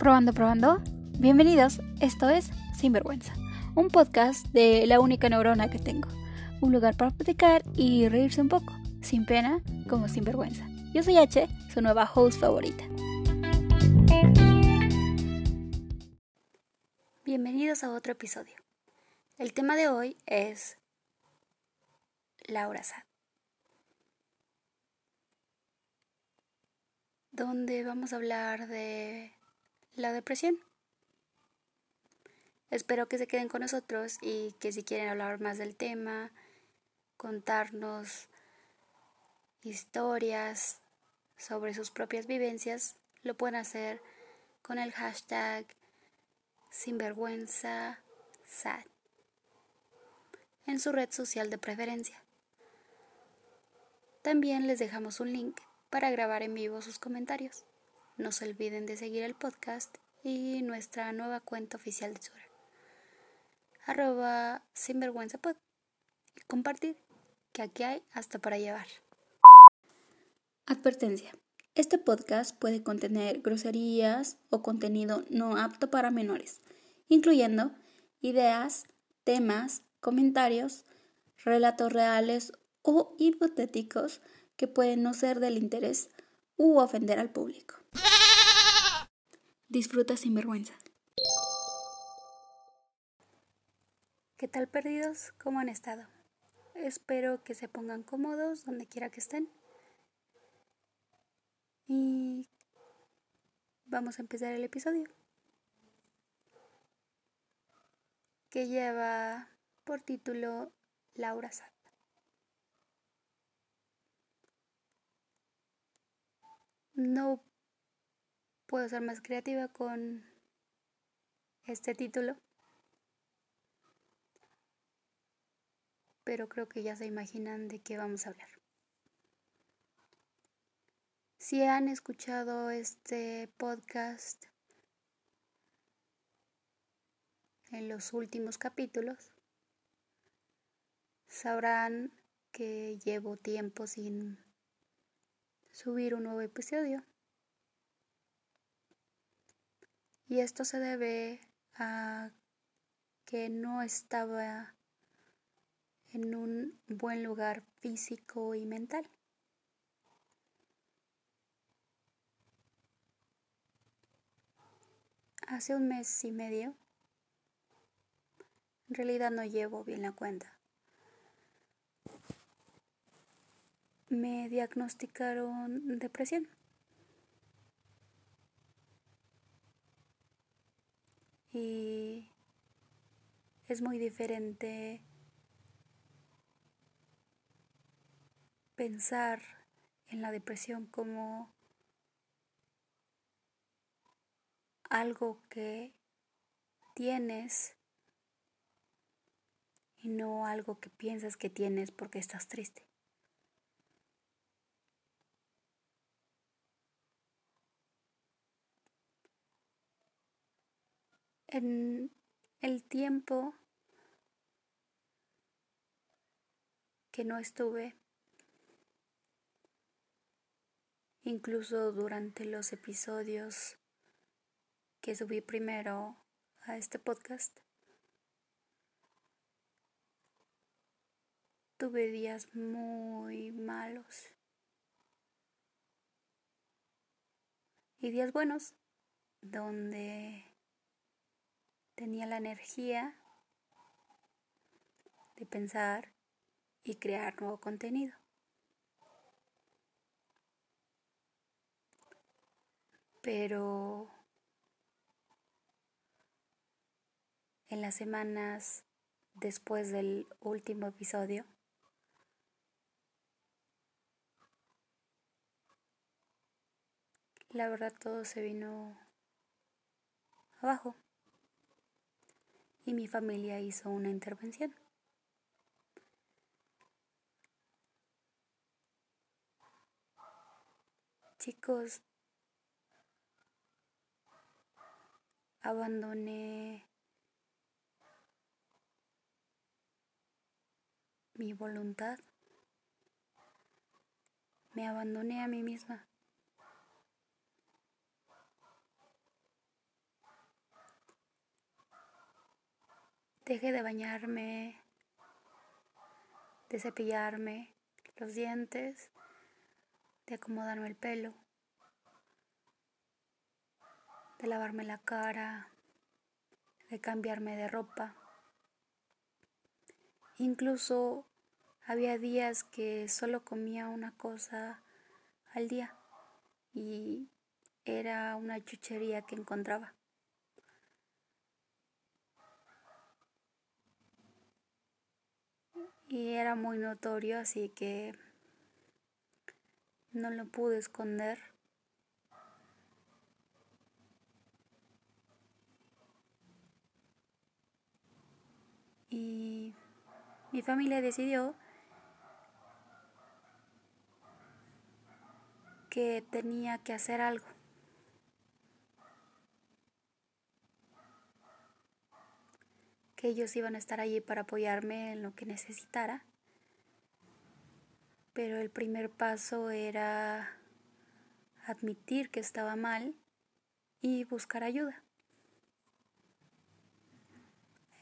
Probando, probando. Bienvenidos, esto es Sinvergüenza, un podcast de la única neurona que tengo. Un lugar para platicar y reírse un poco, sin pena como sin vergüenza. Yo soy H, su nueva host favorita. Bienvenidos a otro episodio. El tema de hoy es Laura Sad. Donde vamos a hablar de la depresión. Espero que se queden con nosotros y que si quieren hablar más del tema, contarnos historias sobre sus propias vivencias, lo pueden hacer con el hashtag sinvergüenza sad en su red social de preferencia. También les dejamos un link para grabar en vivo sus comentarios. No se olviden de seguir el podcast y nuestra nueva cuenta oficial de Twitter. Arroba sinvergüenzapod. Y compartir, que aquí hay hasta para llevar. Advertencia. Este podcast puede contener groserías o contenido no apto para menores, incluyendo ideas, temas, comentarios, relatos reales o hipotéticos que pueden no ser del interés u ofender al público. Disfruta sin vergüenza. ¿Qué tal perdidos? ¿Cómo han estado? Espero que se pongan cómodos donde quiera que estén. Y vamos a empezar el episodio. Que lleva por título Laura Sat. No puedo ser más creativa con este título. Pero creo que ya se imaginan de qué vamos a hablar. Si han escuchado este podcast en los últimos capítulos, sabrán que llevo tiempo sin subir un nuevo episodio. Y esto se debe a que no estaba en un buen lugar físico y mental. Hace un mes y medio, en realidad no llevo bien la cuenta, me diagnosticaron depresión. y es muy diferente pensar en la depresión como algo que tienes y no algo que piensas que tienes porque estás triste. En el tiempo que no estuve, incluso durante los episodios que subí primero a este podcast, tuve días muy malos y días buenos donde tenía la energía de pensar y crear nuevo contenido. Pero en las semanas después del último episodio, la verdad todo se vino abajo y mi familia hizo una intervención. Chicos, abandoné mi voluntad, me abandoné a mí misma. Dejé de bañarme, de cepillarme los dientes, de acomodarme el pelo, de lavarme la cara, de cambiarme de ropa. Incluso había días que solo comía una cosa al día y era una chuchería que encontraba. Y era muy notorio, así que no lo pude esconder. Y mi familia decidió que tenía que hacer algo. Que ellos iban a estar allí para apoyarme en lo que necesitara. Pero el primer paso era admitir que estaba mal y buscar ayuda.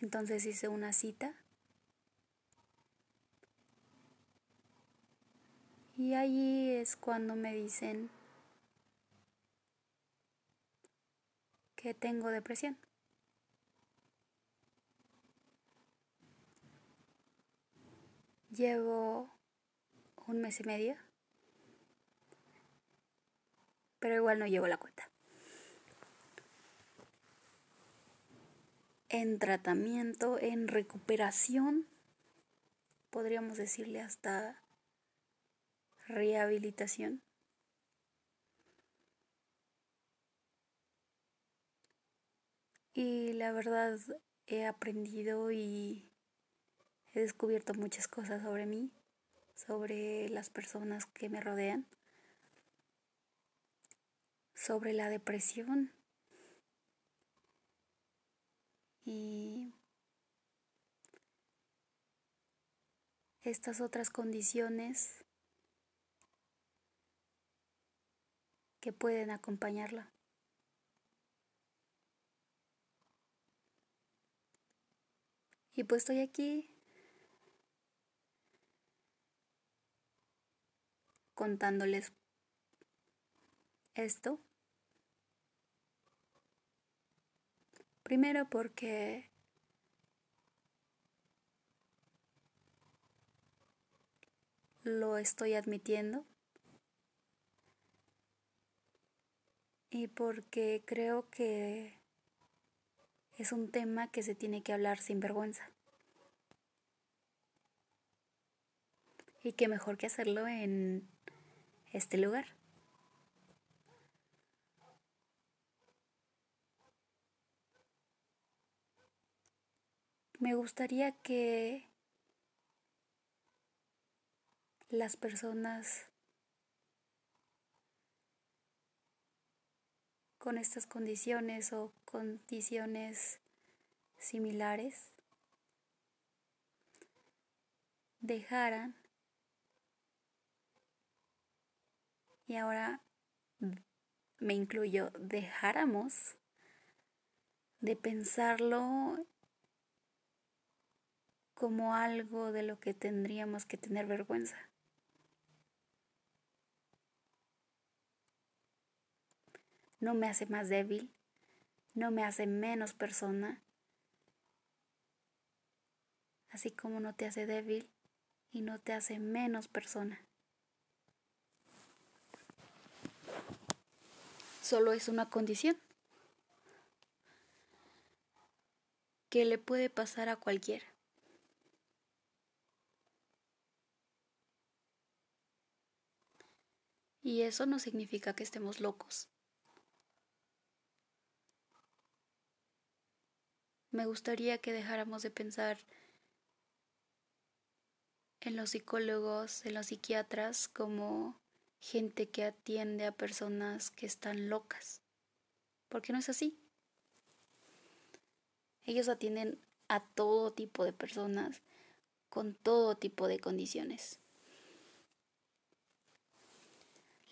Entonces hice una cita y allí es cuando me dicen que tengo depresión. Llevo un mes y medio, pero igual no llevo la cuenta. En tratamiento, en recuperación, podríamos decirle hasta rehabilitación. Y la verdad he aprendido y He descubierto muchas cosas sobre mí, sobre las personas que me rodean, sobre la depresión y estas otras condiciones que pueden acompañarla. Y pues estoy aquí contándoles esto. Primero porque lo estoy admitiendo y porque creo que es un tema que se tiene que hablar sin vergüenza. Y qué mejor que hacerlo en este lugar. Me gustaría que las personas con estas condiciones o condiciones similares dejaran y ahora me incluyo, dejáramos de pensarlo como algo de lo que tendríamos que tener vergüenza. No me hace más débil, no me hace menos persona, así como no te hace débil y no te hace menos persona. Solo es una condición que le puede pasar a cualquiera. Y eso no significa que estemos locos. Me gustaría que dejáramos de pensar en los psicólogos, en los psiquiatras como gente que atiende a personas que están locas. Porque no es así. Ellos atienden a todo tipo de personas con todo tipo de condiciones.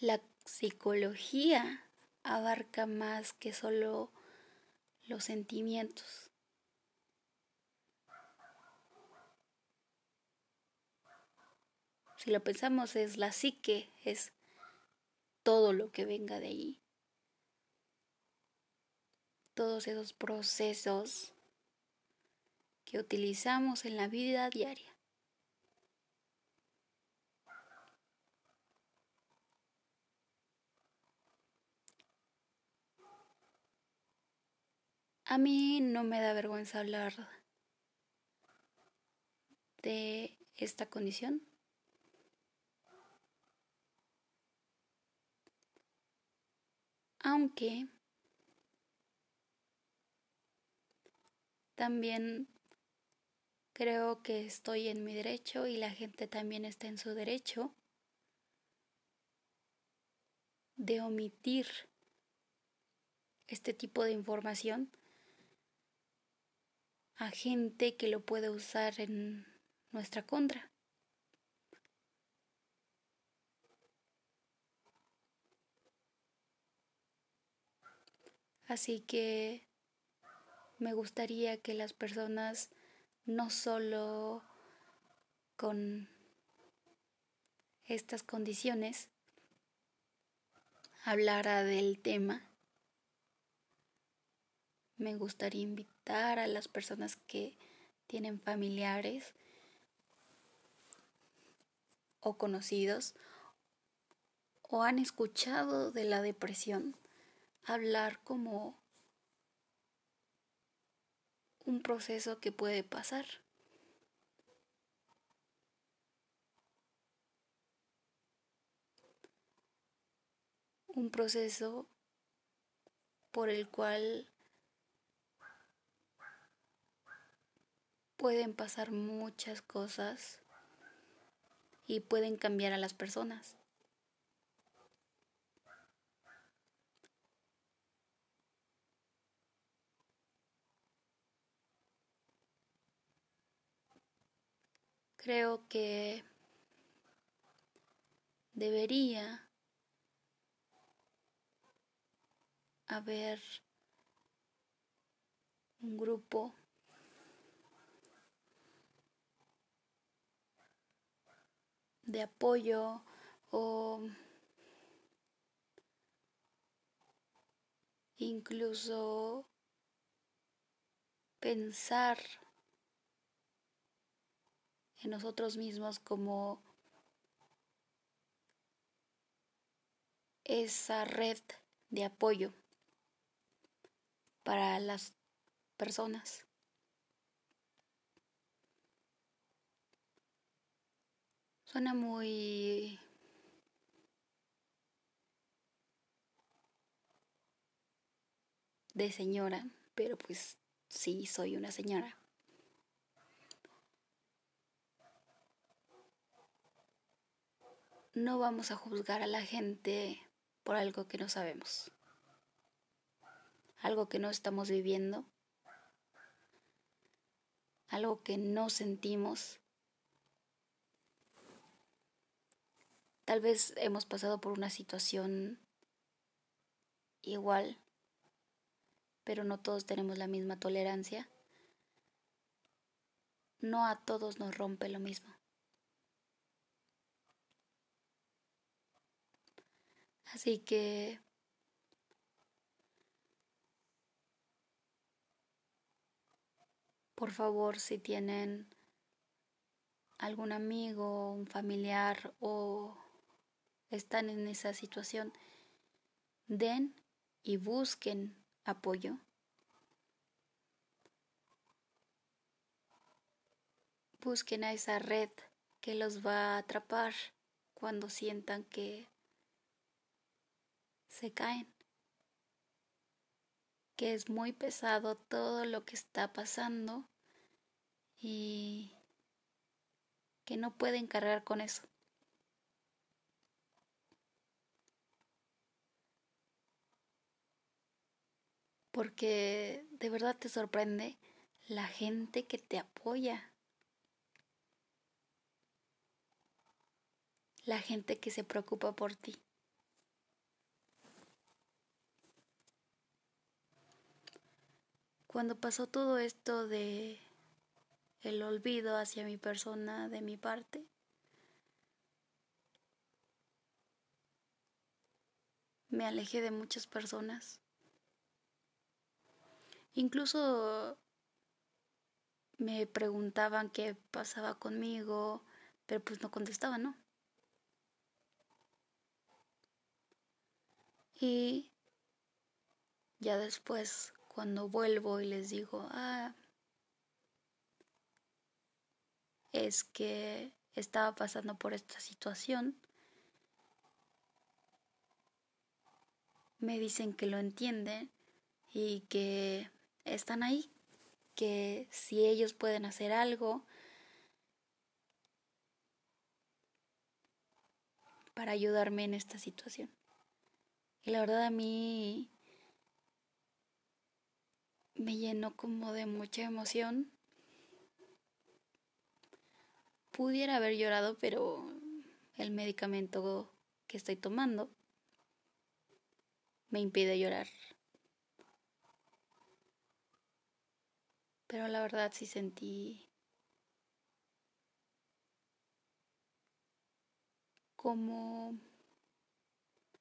La psicología abarca más que solo los sentimientos. Si lo pensamos es la psique, es todo lo que venga de ahí. Todos esos procesos que utilizamos en la vida diaria. A mí no me da vergüenza hablar de esta condición. Aunque también creo que estoy en mi derecho y la gente también está en su derecho de omitir este tipo de información a gente que lo puede usar en nuestra contra. Así que me gustaría que las personas no solo con estas condiciones hablara del tema. Me gustaría invitar a las personas que tienen familiares o conocidos o han escuchado de la depresión hablar como un proceso que puede pasar. Un proceso por el cual pueden pasar muchas cosas y pueden cambiar a las personas. Creo que debería haber un grupo de apoyo o incluso pensar en nosotros mismos como esa red de apoyo para las personas. Suena muy de señora, pero pues sí, soy una señora. No vamos a juzgar a la gente por algo que no sabemos, algo que no estamos viviendo, algo que no sentimos Tal vez hemos pasado por una situación igual, pero no todos tenemos la misma tolerancia. No a todos nos rompe lo mismo. Así que por favor, si tienen algún amigo, un familiar o están en esa situación, den y busquen apoyo. Busquen a esa red que los va a atrapar cuando sientan que se caen, que es muy pesado todo lo que está pasando y que no pueden cargar con eso. porque de verdad te sorprende la gente que te apoya, la gente que se preocupa por ti. Cuando pasó todo esto de el olvido hacia mi persona de mi parte, me alejé de muchas personas. Incluso me preguntaban qué pasaba conmigo, pero pues no contestaba, ¿no? Y ya después cuando vuelvo y les digo, ah, es que estaba pasando por esta situación, me dicen que lo entienden y que están ahí, que si ellos pueden hacer algo para ayudarme en esta situación. Y la verdad a mí me llenó como de mucha emoción. Pudiera haber llorado, pero el medicamento que estoy tomando me impide llorar. Pero la verdad sí sentí como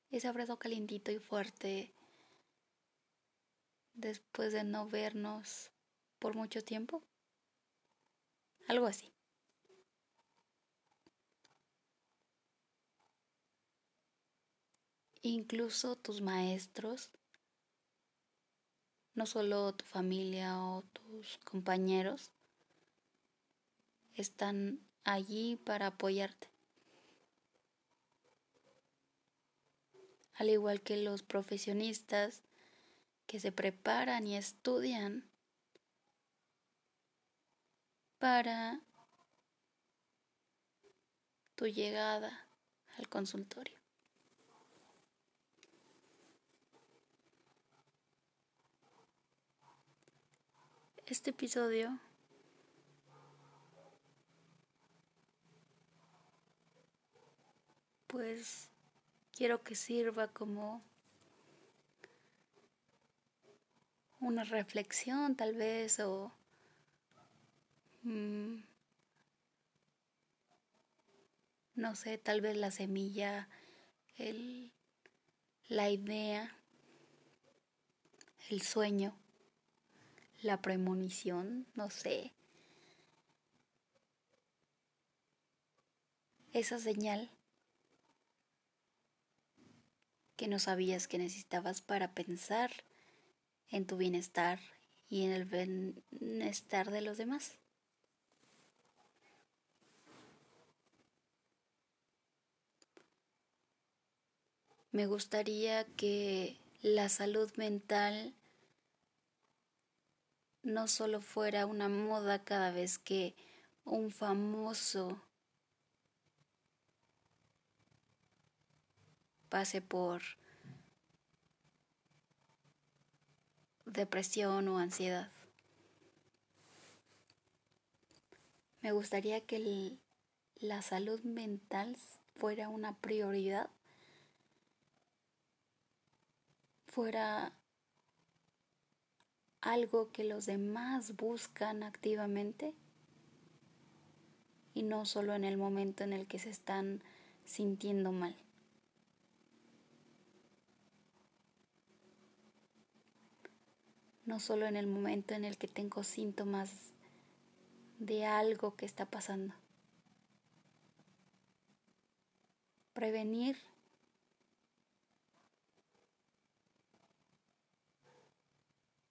ese abrazo calientito y fuerte después de no vernos por mucho tiempo. Algo así. Incluso tus maestros, no solo tu familia o tus compañeros, están allí para apoyarte. Al igual que los profesionistas que se preparan y estudian para tu llegada al consultorio. Este episodio pues quiero que sirva como una reflexión tal vez o mm, no sé, tal vez la semilla, el, la idea, el sueño, la premonición, no sé. Esa señal que no sabías que necesitabas para pensar en tu bienestar y en el bienestar de los demás. Me gustaría que la salud mental no solo fuera una moda cada vez que un famoso pase por depresión o ansiedad. Me gustaría que la salud mental fuera una prioridad, fuera algo que los demás buscan activamente y no solo en el momento en el que se están sintiendo mal. No solo en el momento en el que tengo síntomas de algo que está pasando. Prevenir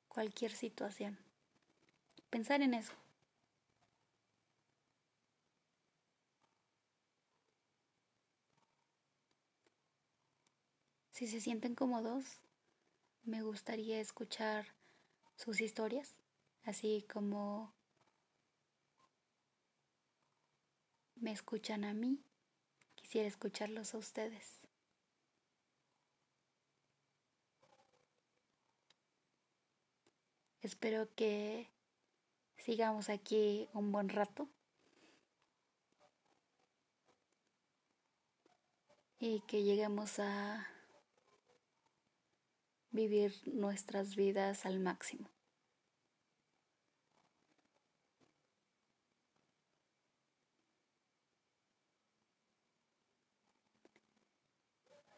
cualquier situación. Pensar en eso. Si se sienten cómodos, me gustaría escuchar sus historias, así como me escuchan a mí, quisiera escucharlos a ustedes. Espero que sigamos aquí un buen rato y que lleguemos a vivir nuestras vidas al máximo.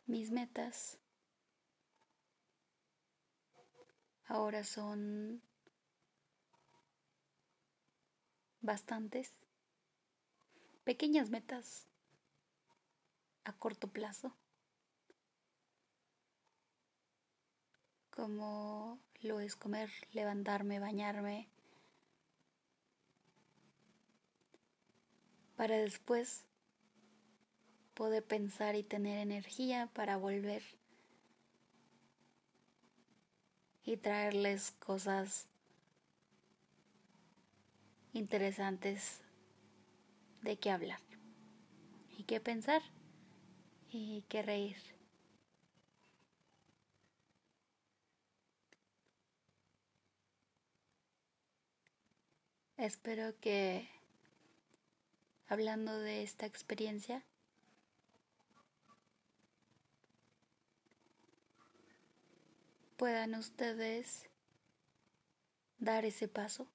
Mis metas Ahora son bastantes pequeñas metas a corto plazo, como lo es comer, levantarme, bañarme, para después poder pensar y tener energía para volver y traerles cosas interesantes de qué hablar y qué pensar y qué reír. Espero que hablando de esta experiencia puedan ustedes dar ese paso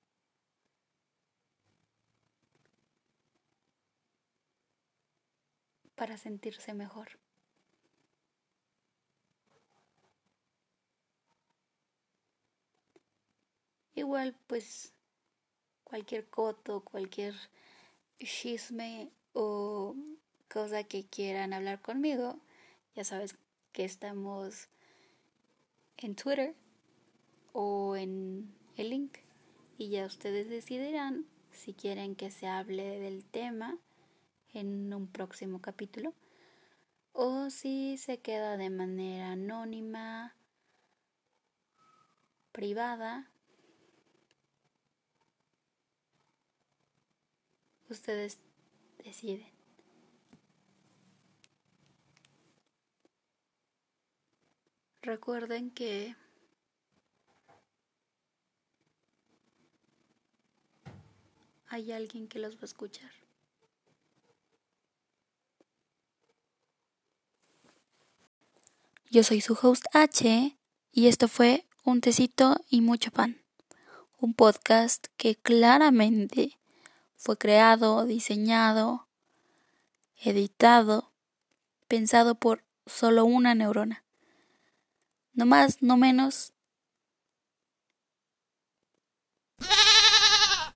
para sentirse mejor. Igual pues cualquier coto, cualquier chisme o cosa que quieran hablar conmigo, ya sabes que estamos en Twitter o en el link y ya ustedes decidirán si quieren que se hable del tema en un próximo capítulo o si se queda de manera anónima, privada. Ustedes deciden. Recuerden que hay alguien que los va a escuchar. Yo soy su host H y esto fue Un tecito y mucho pan, un podcast que claramente fue creado, diseñado, editado, pensado por solo una neurona. No más, no menos